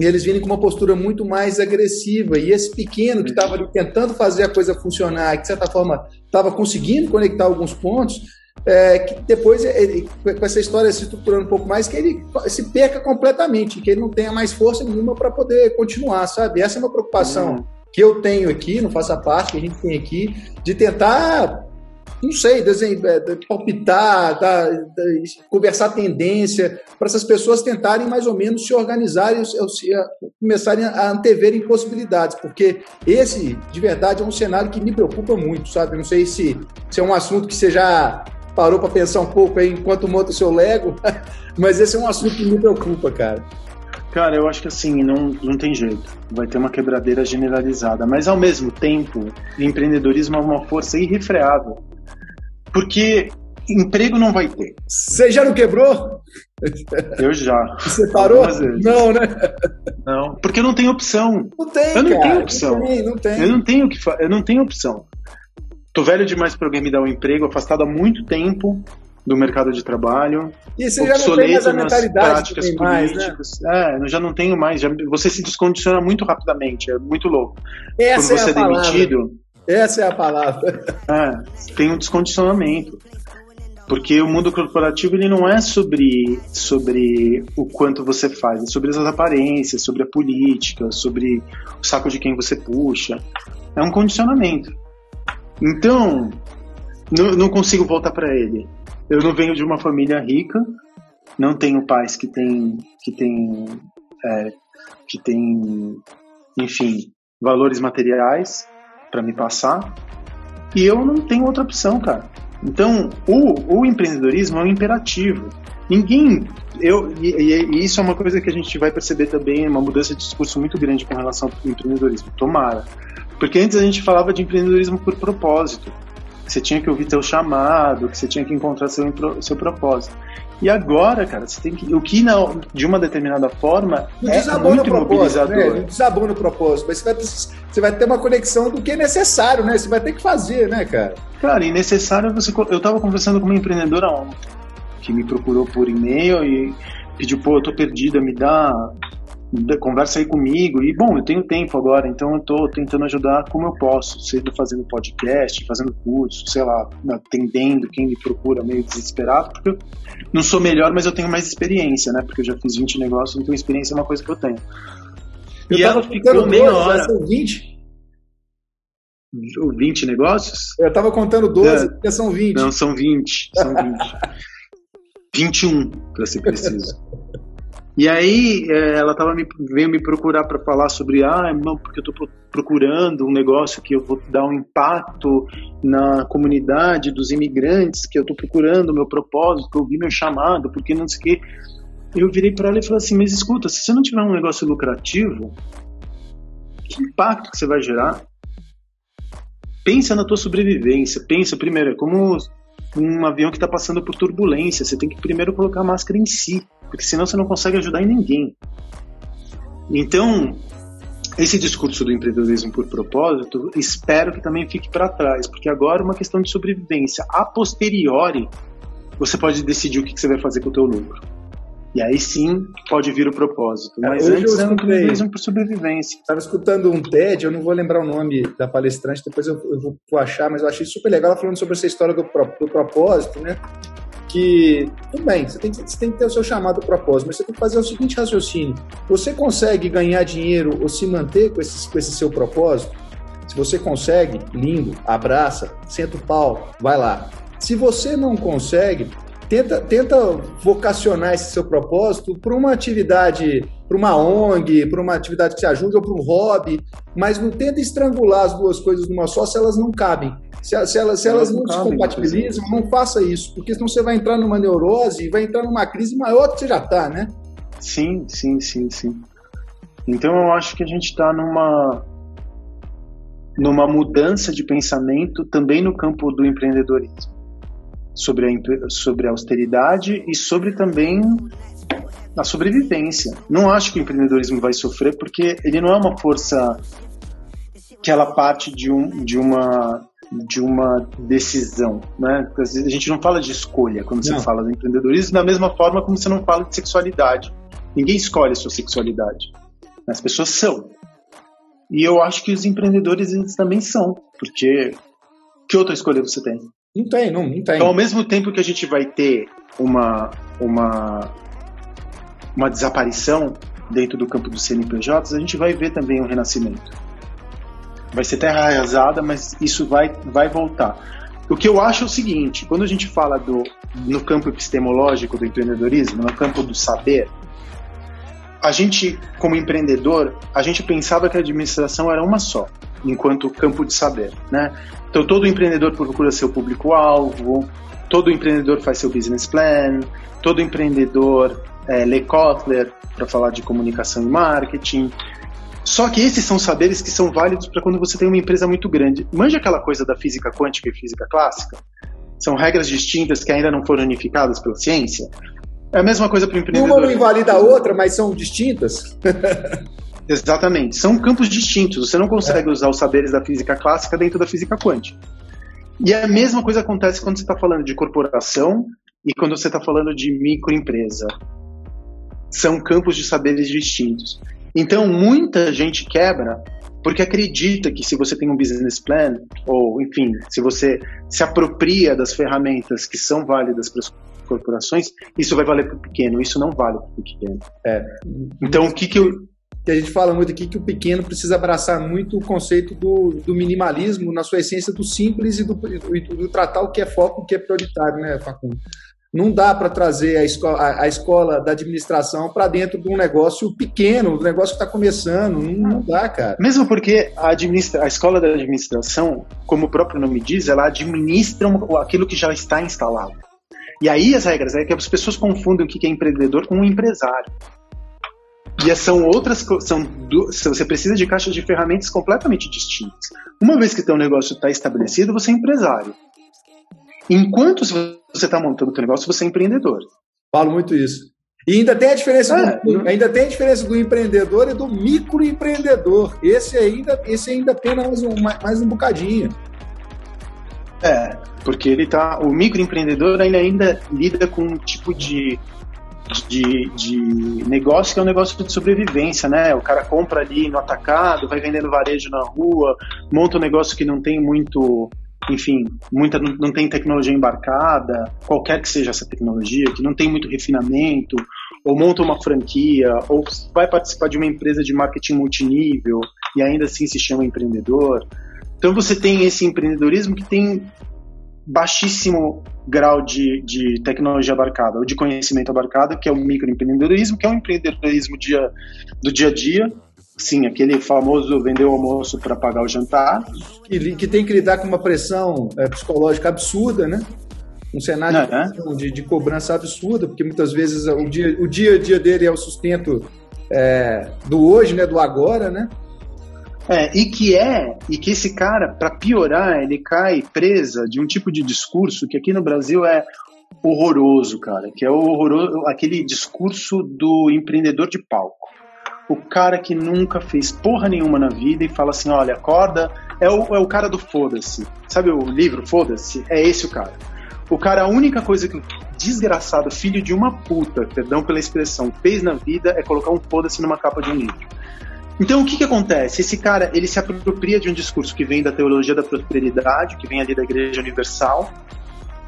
e eles virem com uma postura muito mais agressiva. E esse pequeno que estava tentando fazer a coisa funcionar, que de certa forma estava conseguindo conectar alguns pontos, é, que depois, ele, com essa história se estruturando um pouco mais, que ele se perca completamente, que ele não tenha mais força nenhuma para poder continuar, sabe? Essa é uma preocupação uhum. que eu tenho aqui, não faça parte, que a gente tem aqui, de tentar, não sei, desenho, é, palpitar, conversar tendência, para essas pessoas tentarem mais ou menos se organizarem, se, começarem a anteverem possibilidades, porque esse, de verdade, é um cenário que me preocupa muito, sabe? Não sei se, se é um assunto que você já parou para pensar um pouco aí enquanto monta o seu Lego, mas esse é um assunto que me preocupa, cara. Cara, eu acho que assim, não, não tem jeito. Vai ter uma quebradeira generalizada. Mas ao mesmo tempo, empreendedorismo é uma força irrefreável. Porque emprego não vai ter. Você já não quebrou? Eu já. Você parou? Não, né? Não, porque não tem opção. Não tem, Eu não cara, tenho opção. Não tem, não tem. Eu não tenho que eu não tenho opção. Tô velho demais para alguém me dar um emprego, afastado há muito tempo do mercado de trabalho. E você já não tem mais a mentalidade que tem mais, né? É, eu já não tenho mais. Já, você se descondiciona muito rapidamente, é muito louco. Essa Quando você é, é demitido. Essa é a palavra. É, tem um descondicionamento. Porque o mundo corporativo ele não é sobre, sobre o quanto você faz, é sobre as aparências, sobre a política, sobre o saco de quem você puxa. É um condicionamento. Então, não, não consigo voltar para ele. Eu não venho de uma família rica, não tenho pais que têm que tem, é, que tem, enfim, valores materiais para me passar. E eu não tenho outra opção, cara. Então, o, o empreendedorismo é um imperativo. Ninguém. Eu, e, e, isso é uma coisa que a gente vai perceber também, uma mudança de discurso muito grande com relação ao empreendedorismo. Tomara. Porque antes a gente falava de empreendedorismo por propósito. Que você tinha que ouvir teu chamado, que você tinha que encontrar seu, seu propósito. E agora, cara, você tem que. O que não, de uma determinada forma não é muito mobilizador. Né? Não desabou no propósito, mas você vai, você vai ter uma conexão do que é necessário, né? Você vai ter que fazer, né, cara? Cara, e necessário você. Eu estava conversando com uma empreendedora ontem, que me procurou por e-mail e pediu, pô, eu tô perdida, me dá conversa aí comigo. E, bom, eu tenho tempo agora, então eu estou tentando ajudar como eu posso, seja fazendo podcast, fazendo curso, sei lá, atendendo quem me procura meio desesperado, porque eu não sou melhor, mas eu tenho mais experiência, né? Porque eu já fiz 20 negócios, então experiência é uma coisa que eu tenho. Eu e ela ficou meia hora. São 20? 20 negócios? Eu estava contando 12, é. porque são 20. Não, são 20. São 20. 21, para ser preciso. E aí é, ela tava me, veio me procurar para falar sobre, ah, não, porque eu estou procurando um negócio que eu vou dar um impacto na comunidade dos imigrantes, que eu estou procurando o meu propósito, que eu vi meu chamado, porque não sei o quê. Eu virei para ela e falei assim, mas escuta, se você não tiver um negócio lucrativo, que impacto que você vai gerar? Pensa na tua sobrevivência, pensa primeiro, é como um avião que está passando por turbulência, você tem que primeiro colocar a máscara em si porque senão você não consegue ajudar em ninguém. Então, esse discurso do empreendedorismo por propósito, espero que também fique para trás, porque agora é uma questão de sobrevivência. A posteriori, você pode decidir o que, você vai fazer com o teu lucro. E aí sim pode vir o propósito. Mas Hoje antes é um empreendedorismo por sobrevivência. Estava escutando um TED, eu não vou lembrar o nome da palestrante, depois eu, eu vou achar, mas eu achei super legal ela falando sobre essa história do, do propósito, né? Que, tudo bem, você tem, você tem que ter o seu chamado propósito, mas você tem que fazer o seguinte raciocínio: você consegue ganhar dinheiro ou se manter com esse, com esse seu propósito? Se você consegue, lindo, abraça, senta o pau, vai lá. Se você não consegue, tenta, tenta vocacionar esse seu propósito para uma atividade, para uma ONG, para uma atividade que te ajude ou para um hobby, mas não tenta estrangular as duas coisas numa só se elas não cabem. Se, se elas, se elas, não, não se compatibilizam, não faça isso, porque senão você vai entrar numa neurose e vai entrar numa crise maior que você já está, né? Sim, sim, sim, sim. Então eu acho que a gente está numa numa mudança de pensamento também no campo do empreendedorismo, sobre a, sobre a austeridade e sobre também a sobrevivência. Não acho que o empreendedorismo vai sofrer porque ele não é uma força que ela parte de, um, de uma de uma decisão, né? a gente não fala de escolha quando não. você fala do empreendedorismo, da mesma forma como você não fala de sexualidade. Ninguém escolhe a sua sexualidade. As pessoas são. E eu acho que os empreendedores eles também são, porque que outra escolha você tem? Não tem, não, não tem. Então, ao mesmo tempo que a gente vai ter uma, uma, uma desaparição dentro do campo dos CNPJs, a gente vai ver também um renascimento. Vai ser terra arrasada, mas isso vai, vai voltar. O que eu acho é o seguinte: quando a gente fala do, no campo epistemológico do empreendedorismo, no campo do saber, a gente, como empreendedor, a gente pensava que a administração era uma só, enquanto campo de saber, né? Então, todo empreendedor procura seu público-alvo, todo empreendedor faz seu business plan, todo empreendedor é, lê Kotler para falar de comunicação e marketing. Só que esses são saberes que são válidos para quando você tem uma empresa muito grande. Manja aquela coisa da física quântica e física clássica? São regras distintas que ainda não foram unificadas pela ciência. É a mesma coisa para o empreendedor. Uma não invalida a outra, mas são distintas. Exatamente. São campos distintos. Você não consegue é. usar os saberes da física clássica dentro da física quântica. E a mesma coisa acontece quando você está falando de corporação e quando você está falando de microempresa. São campos de saberes distintos. Então, muita gente quebra porque acredita que se você tem um business plan, ou enfim, se você se apropria das ferramentas que são válidas para as corporações, isso vai valer para o pequeno, isso não vale para o pequeno. É. Então, o que, que eu. Que a gente fala muito aqui que o pequeno precisa abraçar muito o conceito do, do minimalismo na sua essência do simples e do, do, do tratar o que é foco, o que é prioritário, né, Facundo? Não dá para trazer a escola, a escola, da administração para dentro de um negócio pequeno, um negócio que está começando. Não, não, dá, cara. Mesmo porque a, administra, a escola da administração, como o próprio nome diz, ela administra aquilo que já está instalado. E aí as regras é que as pessoas confundem o que é empreendedor com um empresário. E são outras são você precisa de caixas de ferramentas completamente distintas. Uma vez que teu negócio está estabelecido, você é empresário. Enquanto você está montando o teu negócio, você é empreendedor. Falo muito isso. E ainda tem a diferença é, do, ainda tem a diferença do empreendedor e do microempreendedor. Esse ainda esse ainda tem mais um, mais um bocadinho. É, porque ele tá. O microempreendedor ainda, ainda lida com um tipo de, de, de negócio que é um negócio de sobrevivência, né? O cara compra ali no atacado, vai vendendo varejo na rua, monta um negócio que não tem muito. Enfim, muita, não tem tecnologia embarcada, qualquer que seja essa tecnologia, que não tem muito refinamento, ou monta uma franquia, ou vai participar de uma empresa de marketing multinível e ainda assim se chama empreendedor. Então você tem esse empreendedorismo que tem baixíssimo grau de, de tecnologia abarcada, ou de conhecimento abarcado, que é o microempreendedorismo, que é o empreendedorismo dia, do dia a dia, sim, aquele famoso vender o almoço para pagar o jantar. Que, que, tem que lidar com uma pressão é, psicológica absurda, né? Um cenário de, de, cobrança absurda, porque muitas vezes o dia, o dia a dia dele é o sustento é, do hoje, né? Do agora, né? É, e que é, e que esse cara, para piorar, ele cai presa de um tipo de discurso que aqui no Brasil é horroroso, cara, que é o horroroso, aquele discurso do empreendedor de palco. O cara que nunca fez porra nenhuma na vida e fala assim, olha, acorda, é o, é o cara do foda-se. Sabe o livro Foda-se? É esse o cara. O cara, a única coisa que desgraçado, filho de uma puta, perdão pela expressão, fez na vida é colocar um foda-se numa capa de um livro. Então, o que, que acontece? Esse cara, ele se apropria de um discurso que vem da teologia da prosperidade, que vem ali da Igreja Universal,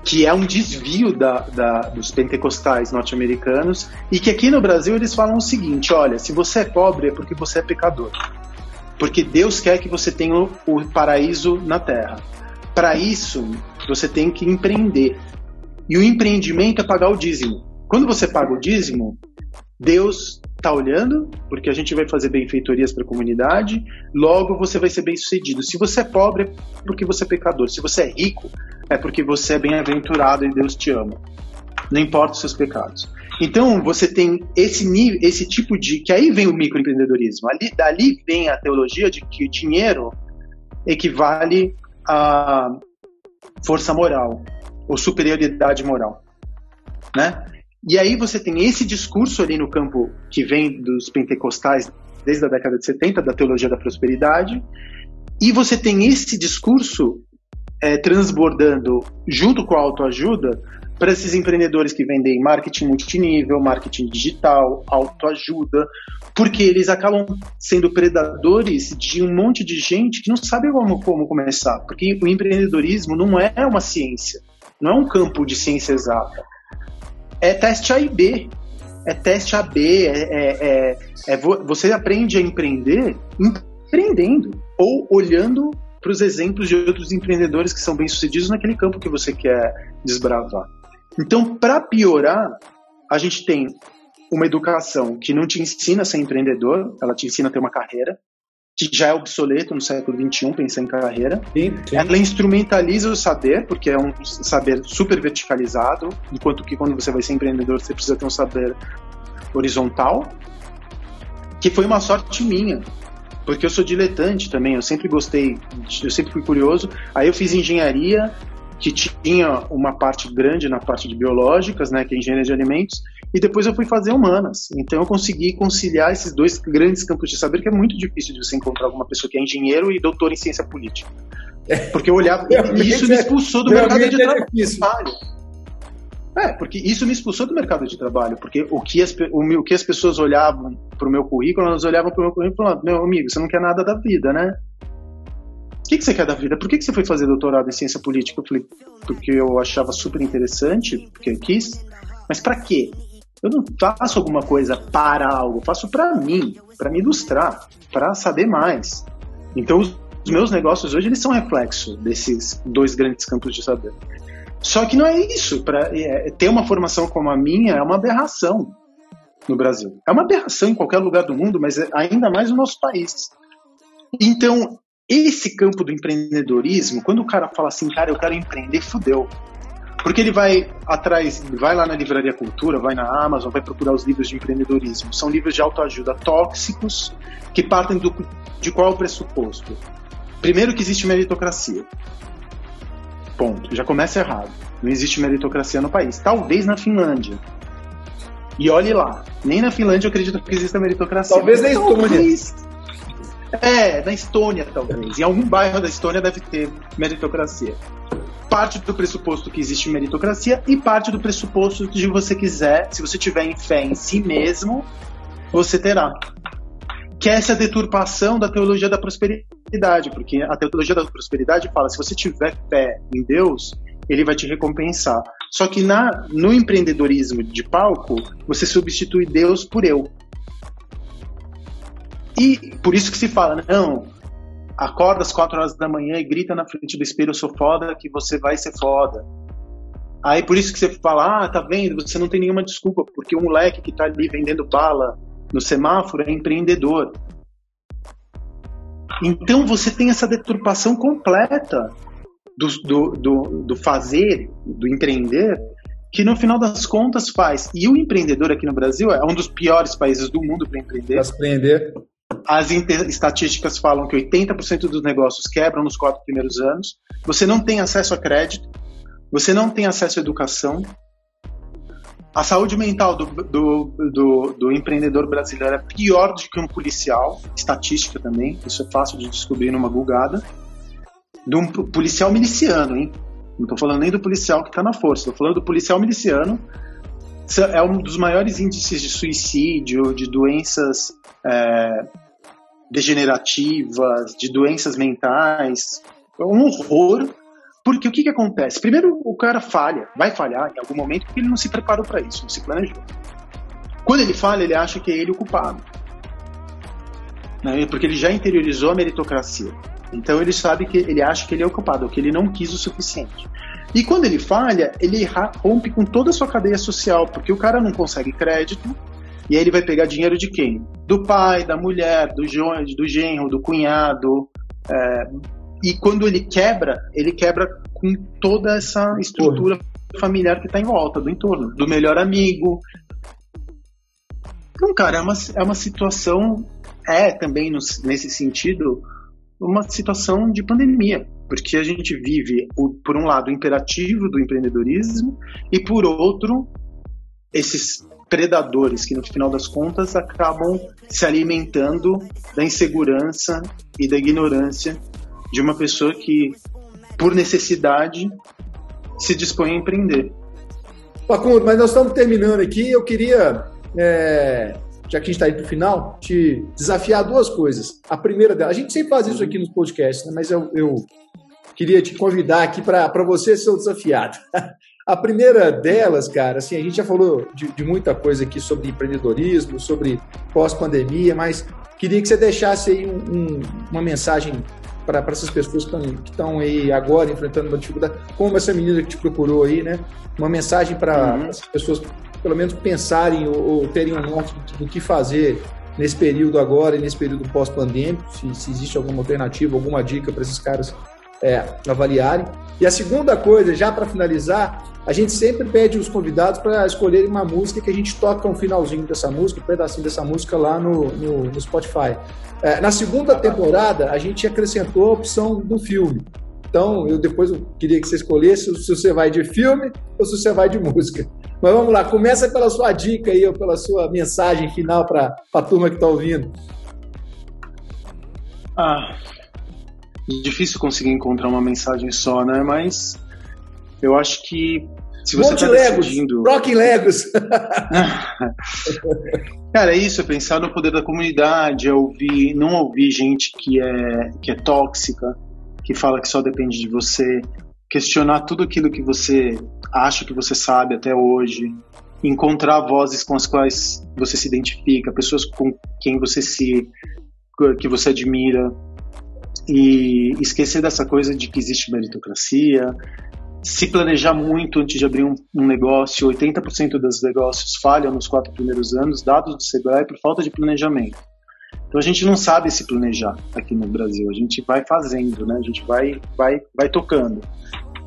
que é um desvio da, da, dos pentecostais norte-americanos, e que aqui no Brasil eles falam o seguinte: olha, se você é pobre é porque você é pecador. Porque Deus quer que você tenha o, o paraíso na terra. Para isso, você tem que empreender. E o empreendimento é pagar o dízimo. Quando você paga o dízimo, Deus está olhando, porque a gente vai fazer benfeitorias para a comunidade, logo você vai ser bem sucedido. Se você é pobre, é porque você é pecador. Se você é rico, é porque você é bem-aventurado e Deus te ama. Não importa os seus pecados. Então, você tem esse nível, esse tipo de. que aí vem o microempreendedorismo. Ali, dali vem a teologia de que o dinheiro equivale a força moral, ou superioridade moral. Né? E aí você tem esse discurso ali no campo que vem dos pentecostais desde a década de 70, da teologia da prosperidade, e você tem esse discurso é, transbordando junto com a autoajuda para esses empreendedores que vendem marketing multinível, marketing digital, autoajuda, porque eles acabam sendo predadores de um monte de gente que não sabe como, como começar, porque o empreendedorismo não é uma ciência, não é um campo de ciência exata é teste A e B. É teste AB, é, é, é, é você aprende a empreender empreendendo ou olhando para os exemplos de outros empreendedores que são bem-sucedidos naquele campo que você quer desbravar. Então, para piorar, a gente tem uma educação que não te ensina a ser empreendedor, ela te ensina a ter uma carreira, que já é obsoleto no século XXI, pensar em carreira. Sim, sim. Ela instrumentaliza o saber, porque é um saber super verticalizado, enquanto que quando você vai ser empreendedor, você precisa ter um saber horizontal, que foi uma sorte minha, porque eu sou diletante também, eu sempre gostei, eu sempre fui curioso. Aí eu fiz engenharia, que tinha uma parte grande na parte de biológicas, né, que é engenharia de alimentos, e depois eu fui fazer humanas. Então eu consegui conciliar esses dois grandes campos de saber, que é muito difícil de você encontrar alguma pessoa que é engenheiro e doutor em ciência política. Porque eu olhava. e isso me expulsou do mercado de é trabalho. É, porque isso me expulsou do mercado de trabalho, porque o que as, o, o que as pessoas olhavam para o meu currículo, elas olhavam para o meu currículo e falavam, meu amigo, você não quer nada da vida, né? O que, que você quer da vida? Por que, que você foi fazer doutorado em ciência política? Eu falei, porque eu achava super interessante, porque eu quis, mas para quê? Eu não faço alguma coisa para algo, faço para mim, para me ilustrar, para saber mais. Então, os meus negócios hoje eles são reflexo desses dois grandes campos de saber. Só que não é isso. Para é, ter uma formação como a minha é uma aberração no Brasil. É uma aberração em qualquer lugar do mundo, mas é ainda mais no nosso país. Então, esse campo do empreendedorismo, quando o cara fala assim, cara, eu quero empreender, fudeu. Porque ele vai atrás, vai lá na Livraria Cultura, vai na Amazon, vai procurar os livros de empreendedorismo. São livros de autoajuda tóxicos que partem do, de qual é pressuposto? Primeiro que existe meritocracia. Ponto. Já começa errado. Não existe meritocracia no país. Talvez na Finlândia. E olhe lá. Nem na Finlândia eu acredito que exista meritocracia. Talvez na Estônia. É, na Estônia talvez. Em algum bairro da Estônia deve ter meritocracia parte do pressuposto que existe meritocracia e parte do pressuposto de você quiser, se você tiver em fé em si mesmo, você terá. Que é essa deturpação da teologia da prosperidade, porque a teologia da prosperidade fala: se você tiver fé em Deus, ele vai te recompensar. Só que na, no empreendedorismo de palco, você substitui Deus por eu. E por isso que se fala, não, acorda às quatro horas da manhã e grita na frente do espelho, eu sou foda, que você vai ser foda. Aí por isso que você fala, ah, tá vendo, você não tem nenhuma desculpa, porque o moleque que tá ali vendendo bala no semáforo é empreendedor. Então você tem essa deturpação completa do, do, do, do fazer, do empreender, que no final das contas faz. E o empreendedor aqui no Brasil é um dos piores países do mundo para empreender. Para empreender. As estatísticas falam que 80% dos negócios quebram nos quatro primeiros anos. Você não tem acesso a crédito, você não tem acesso à educação. A saúde mental do, do, do, do empreendedor brasileiro é pior do que um policial, estatística também, isso é fácil de descobrir numa bugada. De um policial miliciano, hein? Não estou falando nem do policial que está na força, estou falando do policial miliciano. É um dos maiores índices de suicídio, de doenças é, degenerativas, de doenças mentais. É um horror. Porque o que, que acontece? Primeiro, o cara falha, vai falhar em algum momento porque ele não se preparou para isso, não se planejou. Quando ele falha, ele acha que é ele o culpado. Né? Porque ele já interiorizou a meritocracia. Então ele sabe que ele acha que ele é o culpado, que ele não quis o suficiente. E quando ele falha, ele rompe com toda a sua cadeia social, porque o cara não consegue crédito, e aí ele vai pegar dinheiro de quem? Do pai, da mulher, do, do genro, do cunhado. É, e quando ele quebra, ele quebra com toda essa estrutura familiar que está em volta, do entorno, do melhor amigo. Então, cara, é uma, é uma situação, é também no, nesse sentido, uma situação de pandemia, porque a gente vive, o, por um lado, o imperativo do empreendedorismo e, por outro, esses predadores que, no final das contas, acabam se alimentando da insegurança e da ignorância de uma pessoa que, por necessidade, se dispõe a empreender. Facundo, mas nós estamos terminando aqui. Eu queria é, já que a gente está aí para o final, te desafiar duas coisas. A primeira delas, a gente sempre faz isso aqui nos podcasts, né? mas eu, eu queria te convidar aqui para você ser o desafiado. A primeira delas, cara, assim, a gente já falou de, de muita coisa aqui sobre empreendedorismo, sobre pós-pandemia, mas queria que você deixasse aí um, um, uma mensagem para essas pessoas que estão aí agora enfrentando uma dificuldade, como essa menina que te procurou aí, né? Uma mensagem para uhum. essas pessoas pelo menos pensarem ou, ou terem um norte do, do, que fazer nesse período agora e nesse período pós-pandêmico, se, se, existe alguma alternativa, alguma dica para esses caras é, avaliarem. E a segunda coisa, já para finalizar, a gente sempre pede os convidados para escolherem uma música que a gente toca um finalzinho dessa música, um pedacinho dessa música lá no, no, no Spotify. É, na segunda temporada, a gente acrescentou a opção do filme. Então, eu depois eu queria que você escolhesse se você vai de filme ou se você vai de música. Mas vamos lá, começa pela sua dica aí, ou pela sua mensagem final para a turma que está ouvindo. Ah, difícil conseguir encontrar uma mensagem só, né? Mas eu acho que se você está decidindo... Rocking Legos! Cara, é isso, é pensar no poder da comunidade, é ouvir, não ouvir gente que é, que é tóxica, que fala que só depende de você, questionar tudo aquilo que você acha que você sabe até hoje, encontrar vozes com as quais você se identifica, pessoas com quem você se que você admira e esquecer dessa coisa de que existe meritocracia, se planejar muito antes de abrir um, um negócio, 80% dos negócios falham nos quatro primeiros anos, dados do Sebrae por falta de planejamento. Então a gente não sabe se planejar aqui no Brasil, a gente vai fazendo, né? A gente vai, vai, vai tocando.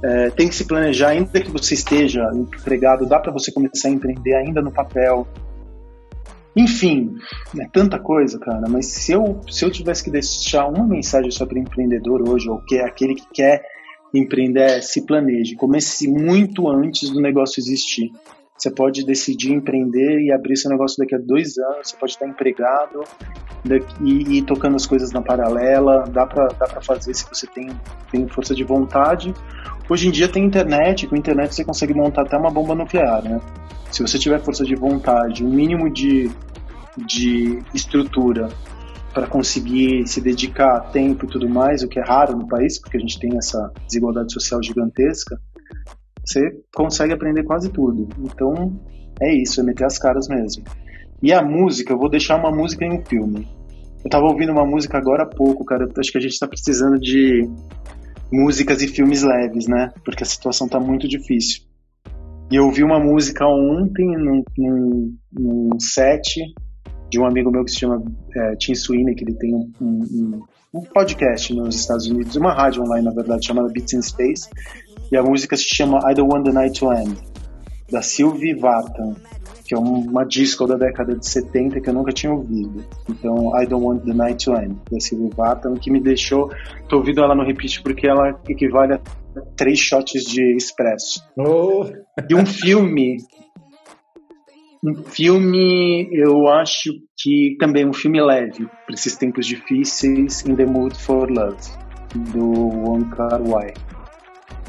É, tem que se planejar, ainda que você esteja empregado, dá para você começar a empreender ainda no papel. Enfim, é tanta coisa, cara. Mas se eu, se eu tivesse que deixar uma mensagem sobre empreendedor hoje, ou que é aquele que quer empreender, se planeje. Comece muito antes do negócio existir. Você pode decidir empreender e abrir seu negócio daqui a dois anos. Você pode estar empregado e ir tocando as coisas na paralela. Dá para dá fazer se você tem, tem força de vontade. Hoje em dia tem internet. Com internet você consegue montar até uma bomba nuclear, né? Se você tiver força de vontade, um mínimo de, de estrutura para conseguir se dedicar tempo e tudo mais, o que é raro no país, porque a gente tem essa desigualdade social gigantesca você consegue aprender quase tudo. Então, é isso, é meter as caras mesmo. E a música, eu vou deixar uma música em um filme. Eu tava ouvindo uma música agora há pouco, cara. Acho que a gente tá precisando de músicas e filmes leves, né? Porque a situação tá muito difícil. E eu ouvi uma música ontem num, num, num set de um amigo meu que se chama é, Tim Sweeney, que ele tem um, um, um, podcast nos Estados Unidos, uma rádio online, na verdade, chamada Beats in Space, e a música se chama I Don't Want the Night to End, da Sylvie Vartan, que é uma disco da década de 70 que eu nunca tinha ouvido. Então, I Don't Want the Night to End, da Sylvie Vartan, que me deixou. Tô ouvindo ela no repeat porque ela equivale a três shots de expresso. Oh. E um filme. Um filme, eu acho que também é um filme leve para esses tempos difíceis, In the Mood for Love, do Wong Kar Wai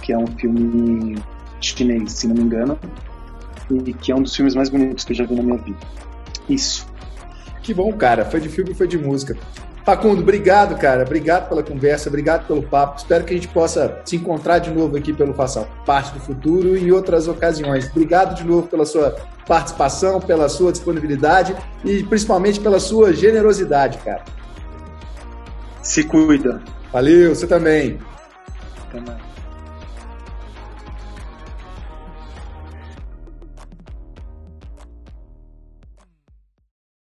que é um filme chinês, se não me engano, e que é um dos filmes mais bonitos que eu já vi na minha vida. Isso. Que bom, cara. Foi de filme e foi de música. Facundo, obrigado, cara. Obrigado pela conversa, obrigado pelo papo. Espero que a gente possa se encontrar de novo aqui pelo Faça Parte do Futuro e em outras ocasiões. Obrigado de novo pela sua participação, pela sua disponibilidade e principalmente pela sua generosidade, cara. Se cuida. Valeu, você também. Até mais.